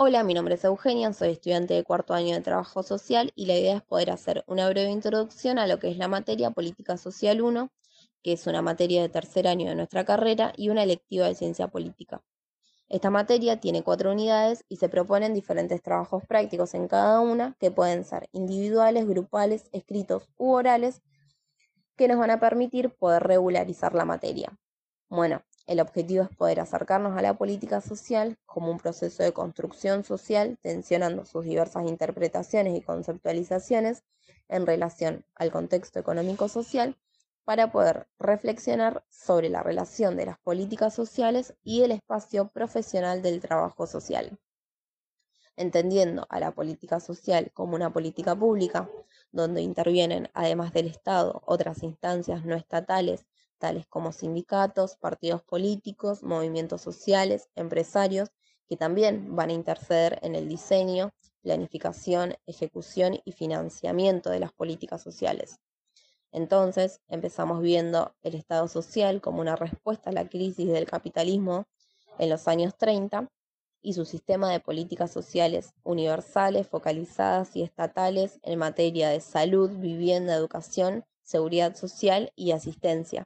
Hola, mi nombre es Eugenia, soy estudiante de cuarto año de Trabajo Social y la idea es poder hacer una breve introducción a lo que es la materia Política Social 1, que es una materia de tercer año de nuestra carrera y una electiva de Ciencia Política. Esta materia tiene cuatro unidades y se proponen diferentes trabajos prácticos en cada una, que pueden ser individuales, grupales, escritos u orales, que nos van a permitir poder regularizar la materia. Bueno, el objetivo es poder acercarnos a la política social como un proceso de construcción social, tensionando sus diversas interpretaciones y conceptualizaciones en relación al contexto económico-social, para poder reflexionar sobre la relación de las políticas sociales y el espacio profesional del trabajo social. Entendiendo a la política social como una política pública, donde intervienen, además del Estado, otras instancias no estatales tales como sindicatos, partidos políticos, movimientos sociales, empresarios, que también van a interceder en el diseño, planificación, ejecución y financiamiento de las políticas sociales. Entonces empezamos viendo el Estado social como una respuesta a la crisis del capitalismo en los años 30 y su sistema de políticas sociales universales, focalizadas y estatales en materia de salud, vivienda, educación, seguridad social y asistencia,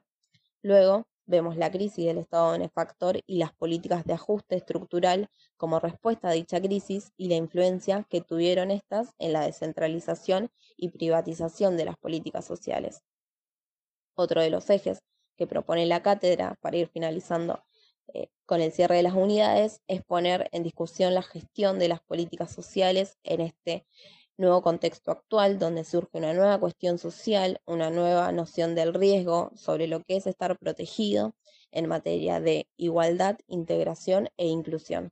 Luego, vemos la crisis del Estado benefactor y las políticas de ajuste estructural como respuesta a dicha crisis y la influencia que tuvieron estas en la descentralización y privatización de las políticas sociales. Otro de los ejes que propone la cátedra para ir finalizando eh, con el cierre de las unidades es poner en discusión la gestión de las políticas sociales en este nuevo contexto actual donde surge una nueva cuestión social, una nueva noción del riesgo sobre lo que es estar protegido en materia de igualdad, integración e inclusión.